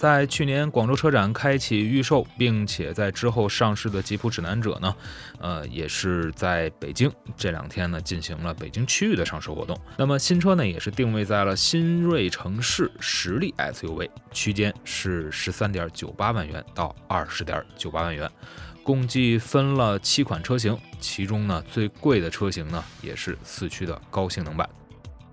在去年广州车展开启预售，并且在之后上市的吉普指南者呢，呃，也是在北京这两天呢进行了北京区域的上市活动。那么新车呢，也是定位在了新锐城市实力 SUV 区间，是十三点九八万元到二十点九八万元，共计分了七款车型，其中呢最贵的车型呢也是四驱的高性能版。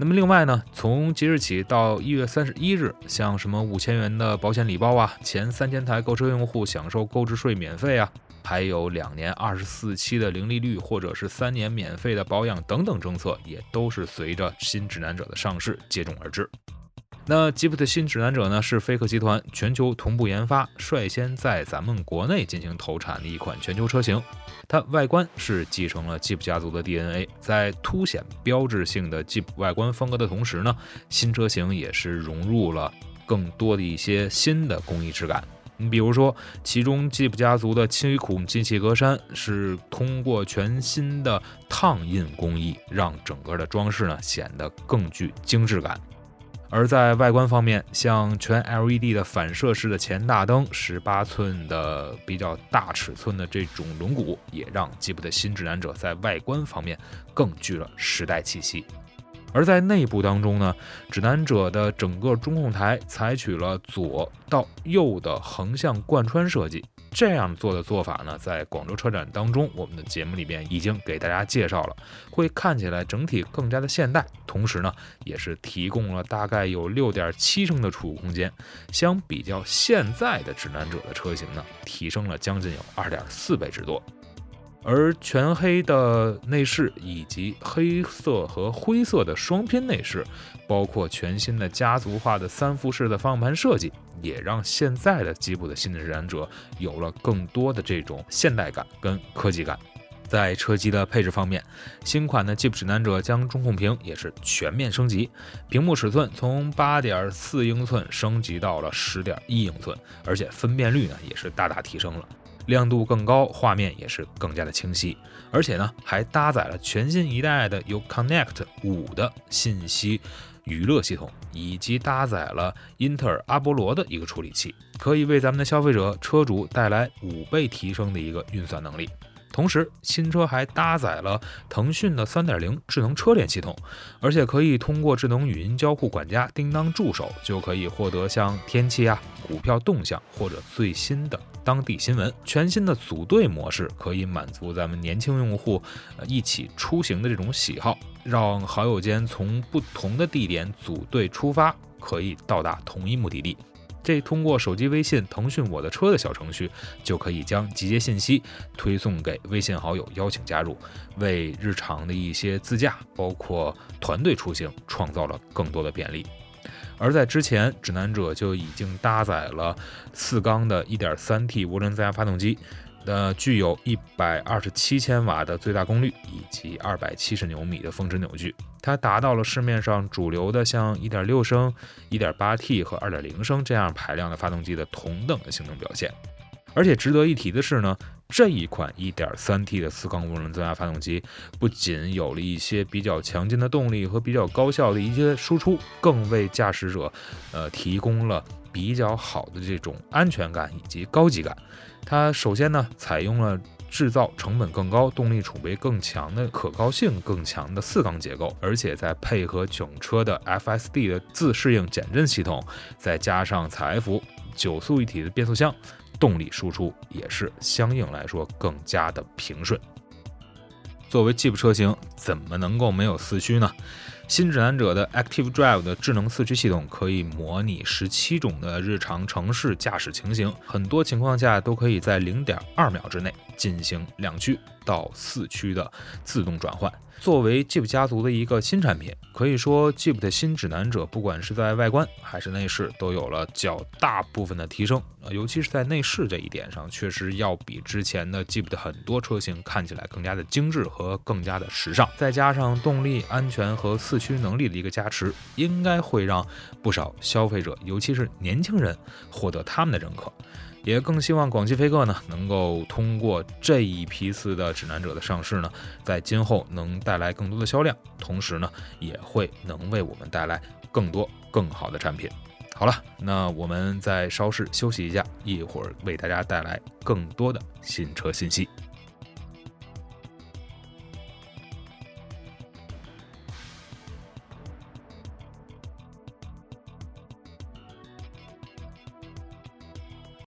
那么另外呢，从即日起到一月三十一日，像什么五千元的保险礼包啊，前三千台购车用户享受购置税免费啊，还有两年二十四期的零利率，或者是三年免费的保养等等政策，也都是随着新指南者的上市接踵而至。那吉普的新指南者呢，是飞克集团全球同步研发，率先在咱们国内进行投产的一款全球车型。它外观是继承了吉普家族的 DNA，在凸显标志性的吉普外观风格的同时呢，新车型也是融入了更多的一些新的工艺质感。你比如说，其中吉普家族的七孔进气格栅是通过全新的烫印工艺，让整个的装饰呢显得更具精致感。而在外观方面，像全 LED 的反射式的前大灯，十八寸的比较大尺寸的这种轮毂，也让吉普的新指南者在外观方面更具了时代气息。而在内部当中呢，指南者的整个中控台采取了左到右的横向贯穿设计。这样做的做法呢，在广州车展当中，我们的节目里边已经给大家介绍了，会看起来整体更加的现代，同时呢，也是提供了大概有六点七升的储物空间，相比较现在的指南者的车型呢，提升了将近有二点四倍之多。而全黑的内饰以及黑色和灰色的双拼内饰，包括全新的家族化的三辐式的方向盘设计，也让现在的吉普的新的指南者有了更多的这种现代感跟科技感。在车机的配置方面，新款的吉普指南者将中控屏也是全面升级，屏幕尺寸从八点四英寸升级到了十点一英寸，而且分辨率呢也是大大提升了。亮度更高，画面也是更加的清晰，而且呢，还搭载了全新一代的有 Connect 五的信息娱乐系统，以及搭载了英特尔阿波罗的一个处理器，可以为咱们的消费者车主带来五倍提升的一个运算能力。同时，新车还搭载了腾讯的3.0智能车联系统，而且可以通过智能语音交互管家叮当助手，就可以获得像天气啊、股票动向或者最新的当地新闻。全新的组队模式可以满足咱们年轻用户呃一起出行的这种喜好，让好友间从不同的地点组队出发，可以到达同一目的地。这通过手机微信腾讯我的车的小程序，就可以将集结信息推送给微信好友，邀请加入，为日常的一些自驾，包括团队出行，创造了更多的便利。而在之前，指南者就已经搭载了四缸的 1.3T 涡轮增压发动机。呃，具有一百二十七千瓦的最大功率以及二百七十牛米的峰值扭矩，它达到了市面上主流的像一点六升、一点八 T 和二点零升这样排量的发动机的同等的性能表现。而且值得一提的是呢，这一款一点三 T 的四缸涡轮增压发动机不仅有了一些比较强劲的动力和比较高效的一些输出，更为驾驶者呃提供了比较好的这种安全感以及高级感。它首先呢，采用了制造成本更高、动力储备更强的可靠性更强的四缸结构，而且再配合整车的 FSD 的自适应减震系统，再加上采埃孚九速一体的变速箱，动力输出也是相应来说更加的平顺。作为吉普车型，怎么能够没有四驱呢？新指南者的 Active Drive 的智能四驱系统可以模拟十七种的日常城市驾驶情形，很多情况下都可以在零点二秒之内进行两驱到四驱的自动转换。作为 Jeep 家族的一个新产品，可以说 Jeep 的新指南者不管是在外观还是内饰都有了较大部分的提升，尤其是在内饰这一点上，确实要比之前的 Jeep 的很多车型看起来更加的精致和更加的时尚。再加上动力、安全和四区能力的一个加持，应该会让不少消费者，尤其是年轻人获得他们的认可。也更希望广汽菲克呢，能够通过这一批次的指南者的上市呢，在今后能带来更多的销量，同时呢，也会能为我们带来更多更好的产品。好了，那我们再稍事休息一下，一会儿为大家带来更多的新车信息。